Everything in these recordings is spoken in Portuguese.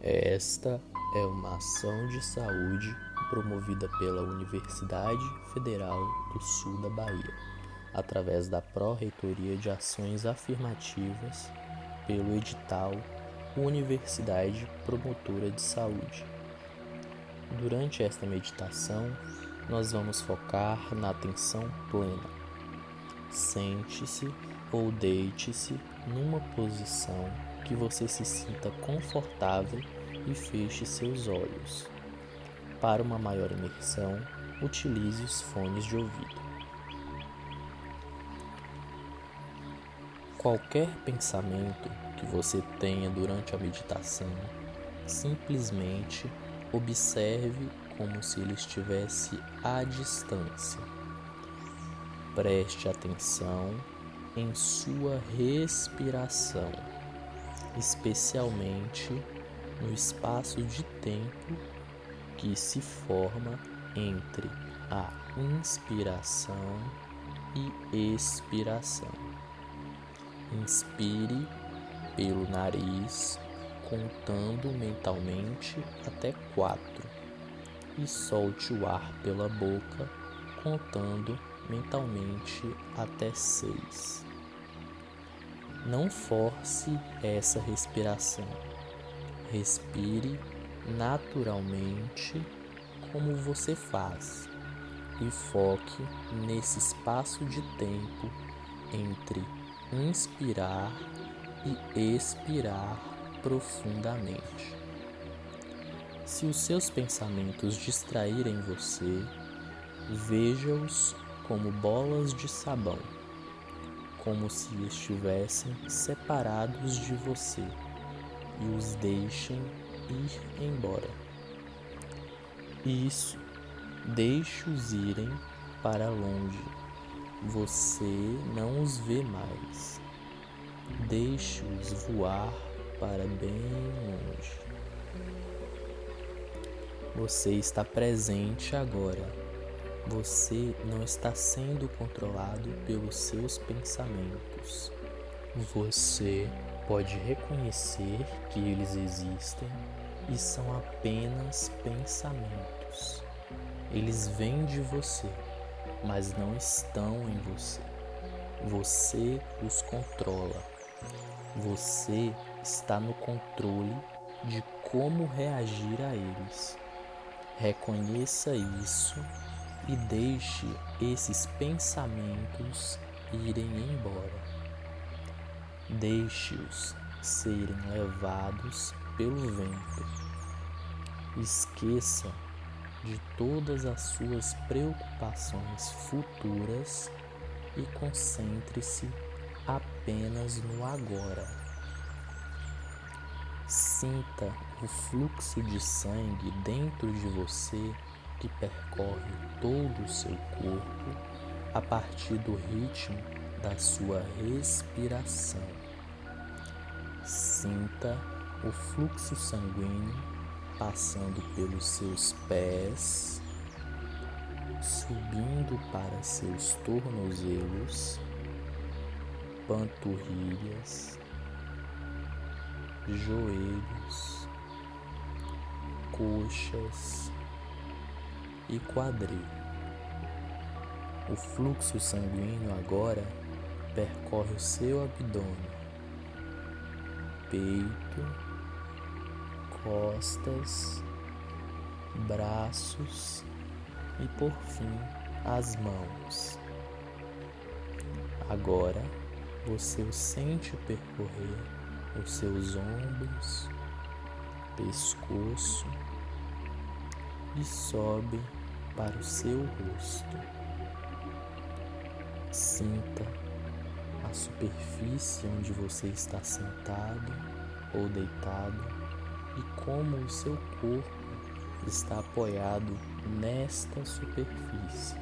Esta é uma ação de saúde promovida pela Universidade Federal do Sul da Bahia, através da Pró-Reitoria de Ações Afirmativas, pelo edital Universidade Promotora de Saúde. Durante esta meditação, nós vamos focar na atenção plena. Sente-se ou deite-se numa posição que você se sinta confortável e feche seus olhos. Para uma maior imersão, utilize os fones de ouvido. Qualquer pensamento que você tenha durante a meditação, simplesmente observe como se ele estivesse à distância. Preste atenção em sua respiração, especialmente no espaço de tempo que se forma entre a inspiração e expiração. Inspire pelo nariz, contando mentalmente até quatro, e solte o ar pela boca, contando mentalmente até seis. Não force essa respiração. Respire naturalmente como você faz e foque nesse espaço de tempo entre inspirar e expirar profundamente. Se os seus pensamentos distraírem você, veja-os como bolas de sabão, como se estivessem separados de você, e os deixem ir embora. Isso, deixe-os irem para longe. Você não os vê mais. Deixe-os voar para bem longe. Você está presente agora. Você não está sendo controlado pelos seus pensamentos. Você pode reconhecer que eles existem e são apenas pensamentos. Eles vêm de você, mas não estão em você. Você os controla. Você está no controle de como reagir a eles. Reconheça isso e deixe esses pensamentos irem embora. Deixe-os serem levados pelo vento. Esqueça de todas as suas preocupações futuras e concentre-se apenas no agora. Sinta o fluxo de sangue dentro de você que percorre todo o seu corpo a partir do ritmo da sua respiração. Sinta o fluxo sanguíneo passando pelos seus pés, subindo para seus tornozelos, panturrilhas, joelhos, coxas e quadril. O fluxo sanguíneo agora percorre o seu abdômen, peito, costas, braços e por fim as mãos. Agora você o sente percorrer os seus ombros, pescoço e sobe para o seu rosto. Sinta a superfície onde você está sentado ou deitado e como o seu corpo está apoiado nesta superfície.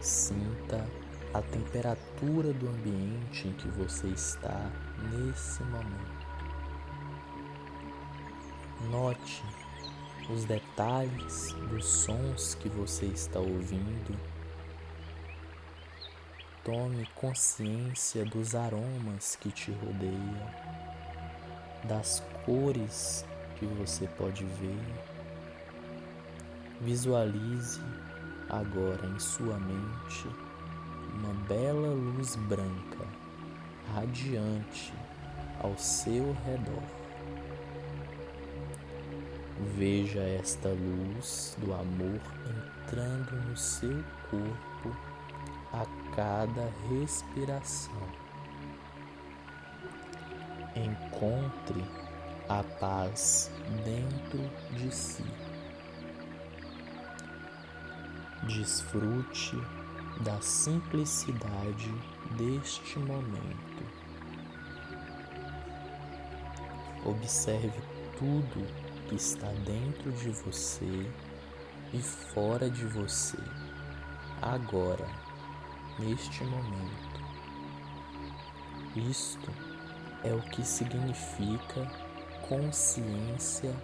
Sinta a temperatura do ambiente em que você está nesse momento. Note os detalhes dos sons que você está ouvindo. Tome consciência dos aromas que te rodeiam das cores que você pode ver. Visualize agora em sua mente uma bela luz branca, radiante ao seu redor. Veja esta luz do amor entrando no seu corpo a cada respiração. Encontre a paz dentro de si. Desfrute da simplicidade deste momento. Observe tudo que está dentro de você e fora de você, agora, neste momento. Isto é o que significa consciência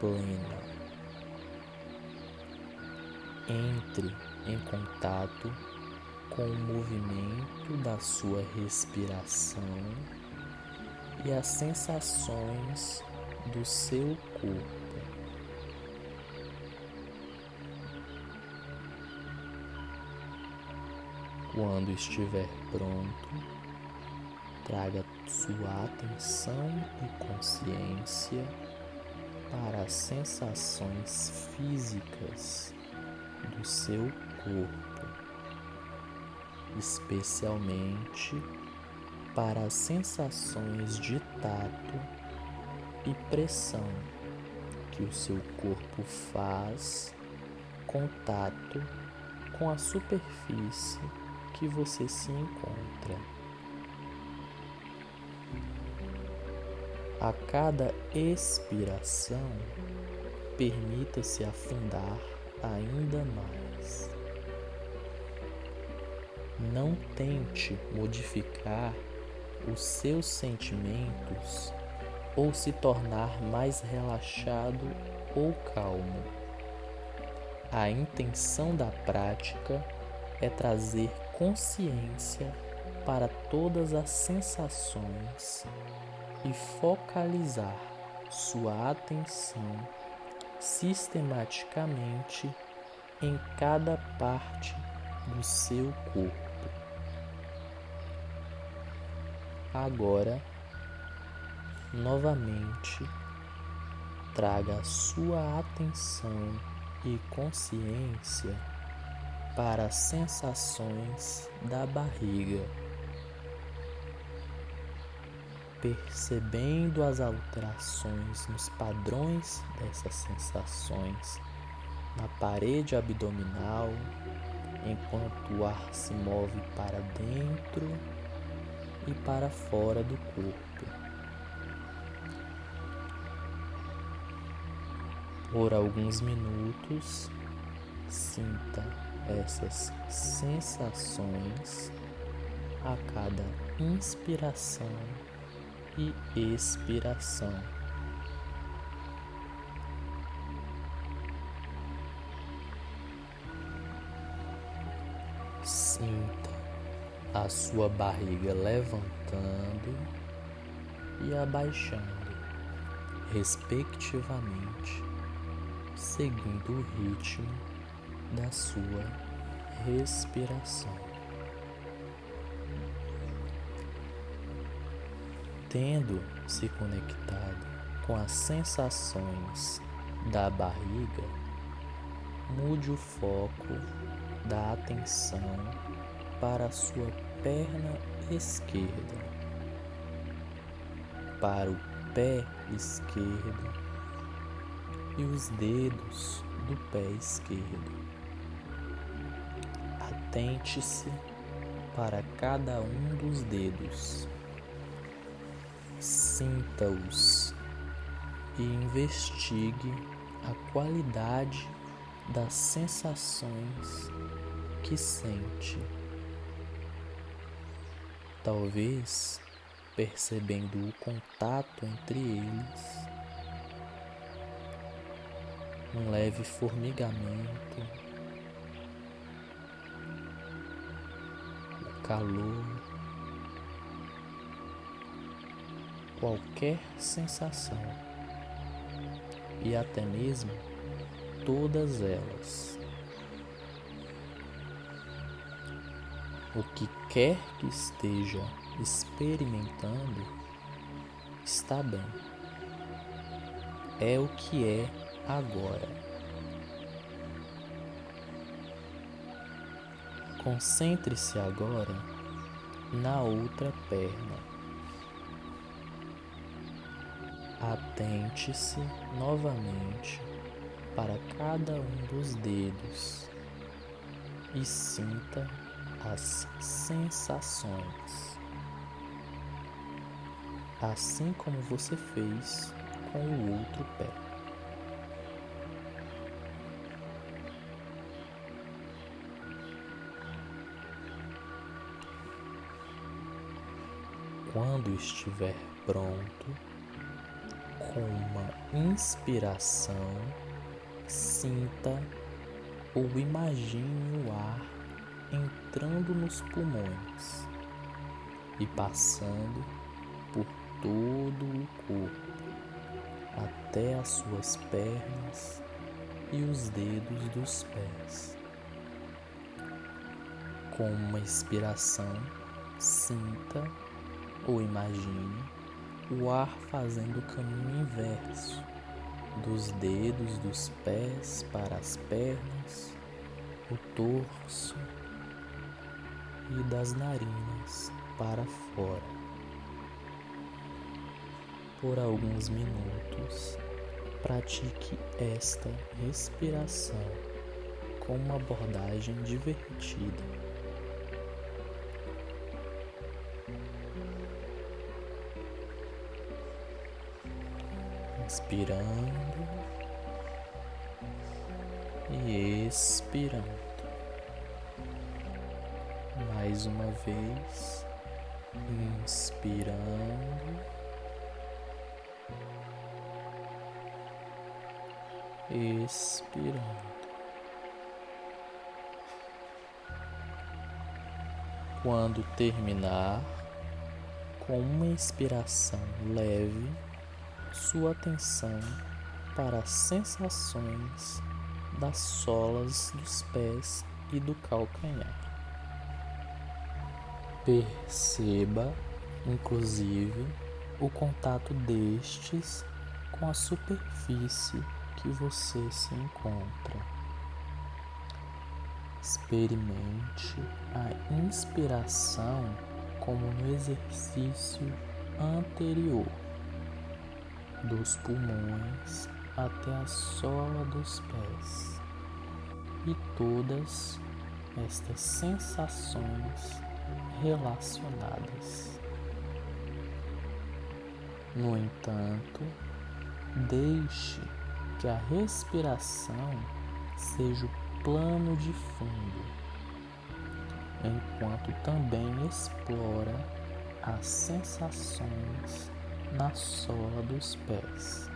plena. Entre em contato com o movimento da sua respiração e as sensações do seu corpo. Quando estiver pronto, traga sua atenção e consciência para as sensações físicas do seu corpo, especialmente para as sensações de tato e pressão que o seu corpo faz contato com a superfície que você se encontra. A cada expiração, permita-se afundar ainda mais. Não tente modificar os seus sentimentos ou se tornar mais relaxado ou calmo. A intenção da prática é trazer consciência para todas as sensações e focalizar sua atenção sistematicamente em cada parte do seu corpo. Agora, novamente, traga sua atenção e consciência para as sensações da barriga, percebendo as alterações nos padrões dessas sensações na parede abdominal, enquanto o ar se move para dentro e para fora do corpo. Por alguns minutos, sinta essas sensações a cada inspiração e expiração. Sinta a sua barriga levantando e abaixando, respectivamente, seguindo o ritmo da sua respiração. Tendo se conectado com as sensações da barriga, mude o foco da atenção para a sua perna esquerda, para o pé esquerdo e os dedos do pé esquerdo. Atente-se para cada um dos dedos. Sinta-os e investigue a qualidade das sensações que sente. Talvez percebendo o contato entre eles, um leve formigamento, o calor, qualquer sensação e até mesmo todas elas. O que quer que esteja experimentando está bem. É o que é agora. Concentre-se agora na outra perna. Atente-se novamente para cada um dos dedos e sinta as sensações, assim como você fez com o outro pé. Quando estiver pronto, com uma inspiração, sinta ou imagine o ar entrando nos pulmões e passando por todo o corpo, até as suas pernas e os dedos dos pés. Com uma inspiração, sinta ou imagine o ar fazendo o caminho inverso, dos dedos dos pés para as pernas, o torso e das narinas para fora. Por alguns minutos, pratique esta respiração com uma abordagem divertida. Inspirando e expirando. Mais uma vez, inspirando. Expirando. Quando terminar, com uma inspiração leve, sua atenção para as sensações das solas dos pés e do calcanhar. Perceba, inclusive, o contato destes com a superfície que você se encontra. Experimente a inspiração como no exercício anterior dos pulmões até a sola dos pés e todas estas sensações relacionadas. No entanto, deixe que a respiração seja o plano de fundo, enquanto também explora as sensações na sola dos pés.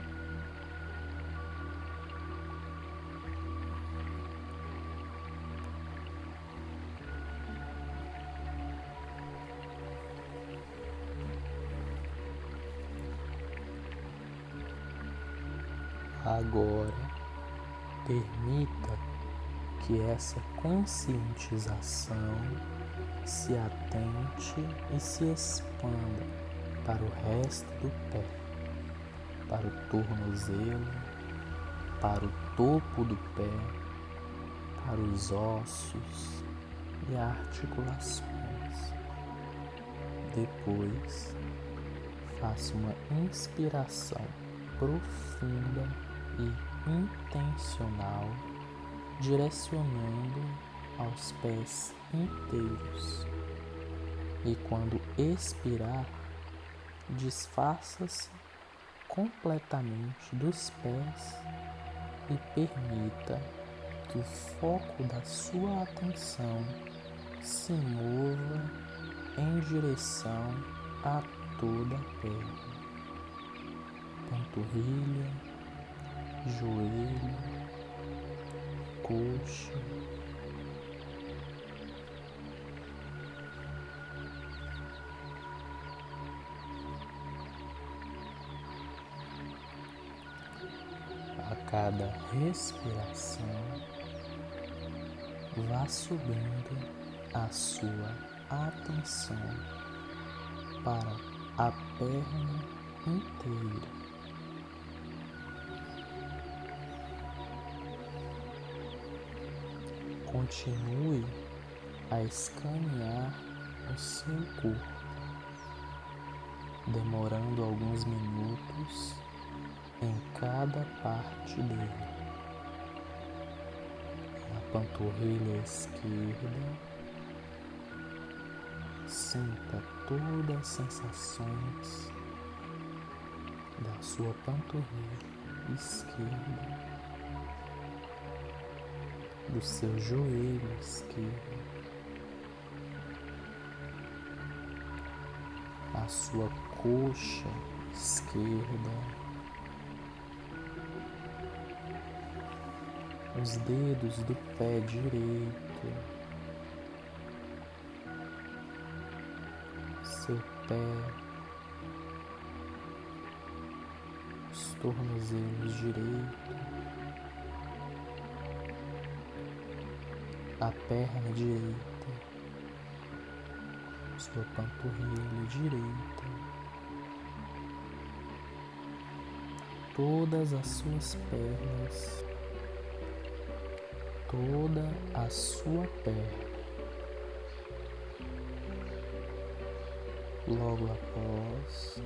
Agora, permita que essa conscientização se atente e se expanda para o resto do pé, para o tornozelo, para o topo do pé, para os ossos e articulações. Depois, faça uma inspiração profunda e intencional, direcionando aos pés inteiros. E quando expirar, desfaça-se completamente dos pés e permita que o foco da sua atenção se mova em direção a toda a perna, panturrilha, joelho, coxa cada respiração, vá subindo a sua atenção para a perna inteira. Continue a escanear o seu corpo, demorando alguns minutos em cada parte dele. Na panturrilha esquerda, sinta todas as sensações da sua panturrilha esquerda, do seu joelho esquerdo, a sua coxa esquerda. Os dedos do pé direito, seu pé, os tornozelos direito, a perna direita, sua panturrilha direita, todas as suas pernas toda a sua perna. Logo após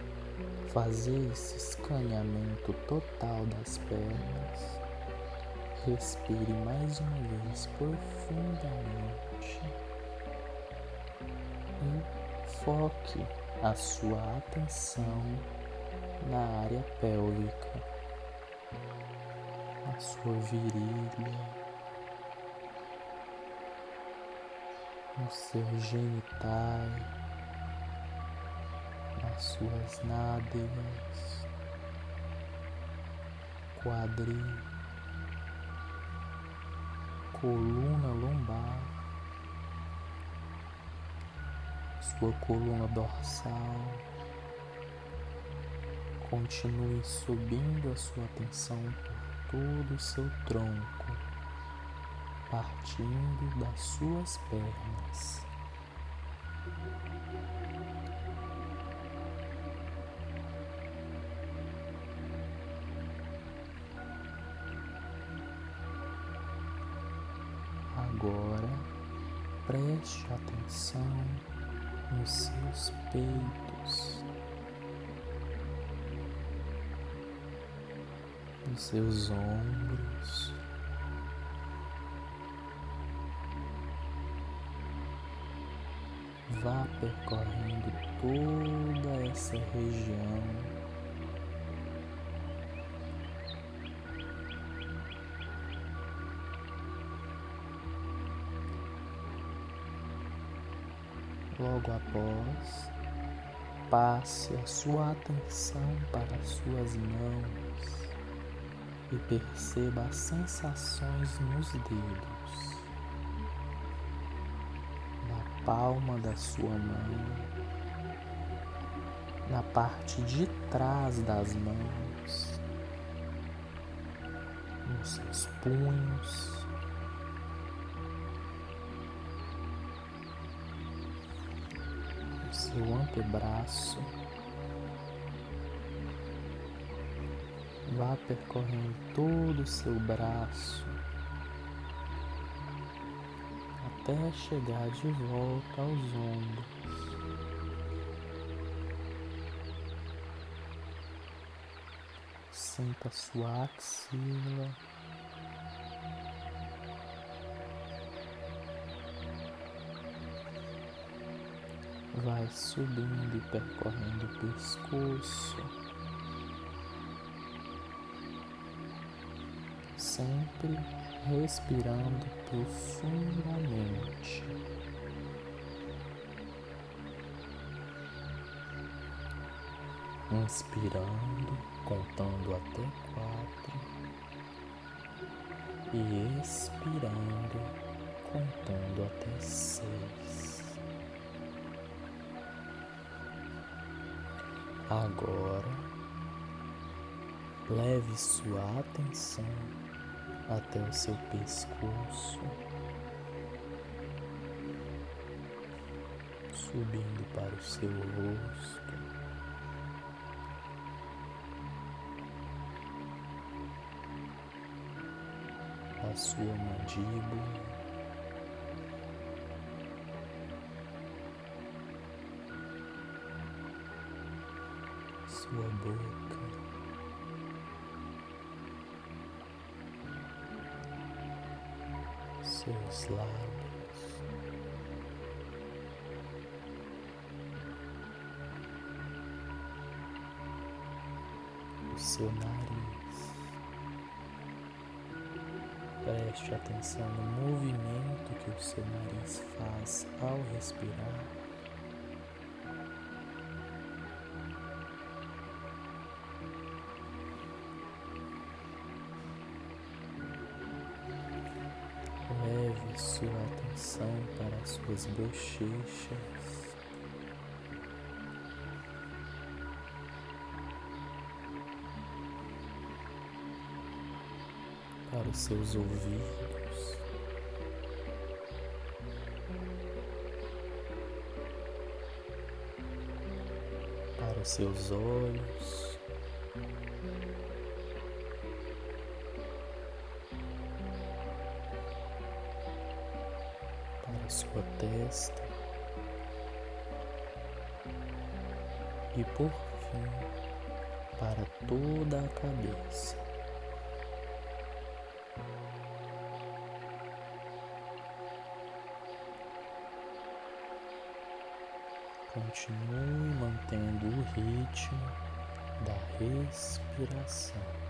fazer esse escaneamento total das pernas, respire mais uma vez profundamente e foque a sua atenção na área pélvica, na sua virilha nos seus genitais, nas suas nádegas, quadril, coluna lombar, sua coluna dorsal. Continue subindo a sua atenção por todo o seu tronco partindo das suas pernas. Logo após, passe a sua atenção para as suas mãos e perceba as sensações nos dedos palma da sua mão, na parte de trás das mãos, nos seus punhos. Antebraço, vá percorrendo todo o seu braço, até chegar de volta aos ombros. Sinta sua axila. Vai subindo e percorrendo o pescoço. Sempre respirando profundamente. Inspirando, contando até quatro, e expirando, contando até seis. Agora, Leve sua atenção até o seu pescoço, subindo para o seu rosto. A sua mandíbula. Boca. seus lábios, o seu nariz. Preste atenção no movimento que o seu nariz faz ao respirar. Bochechas. Para os seus ouvidos. Para os seus olhos. E por fim para toda a cabeça. Continue mantendo o ritmo da respiração.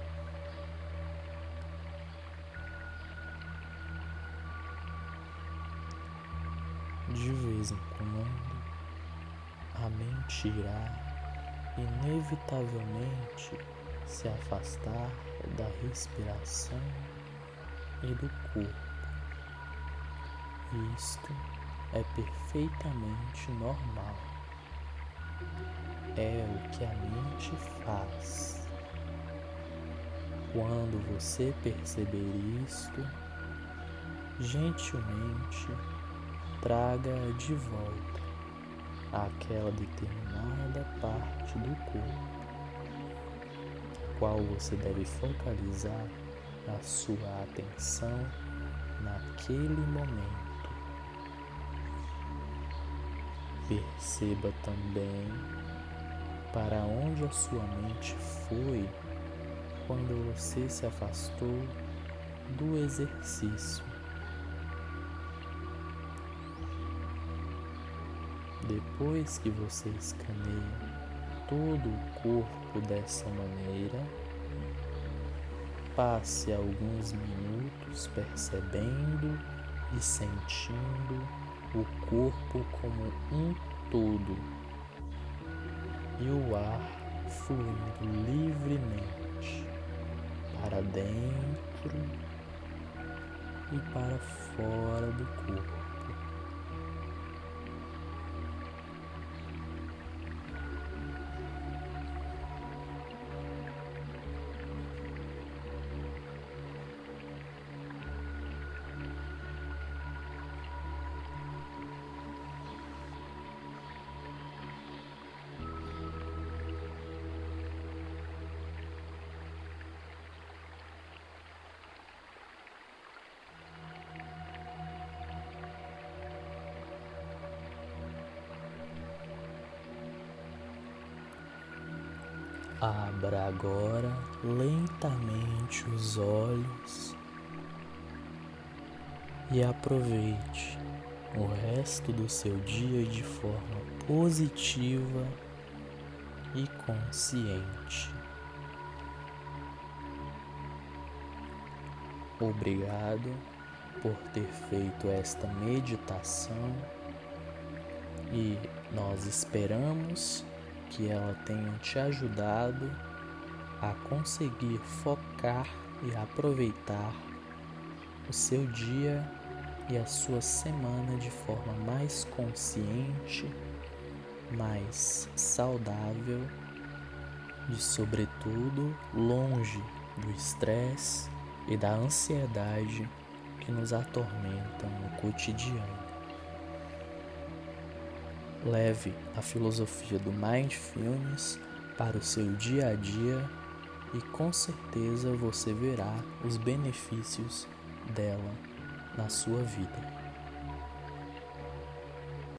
De vez em quando, a mente irá inevitavelmente se afastar da respiração e do corpo. Isto é perfeitamente normal. É o que a mente faz. Quando você perceber isto, gentilmente traga de volta àquela determinada parte do corpo, qual você deve focalizar a sua atenção naquele momento. Perceba também para onde a sua mente foi quando você se afastou do exercício. Depois que você escaneia todo o corpo dessa maneira, passe alguns minutos percebendo e sentindo o corpo como um todo e o ar fluindo livremente para dentro e para fora do corpo. Abra agora lentamente os olhos e aproveite o resto do seu dia de forma positiva e consciente. Obrigado por ter feito esta meditação e nós esperamos que ela tenha te ajudado a conseguir focar e aproveitar o seu dia e a sua semana de forma mais consciente, mais saudável, e, sobretudo, longe do estresse e da ansiedade que nos atormentam no cotidiano. Leve a filosofia do Mindfulness para o seu dia a dia e com certeza você verá os benefícios dela na sua vida.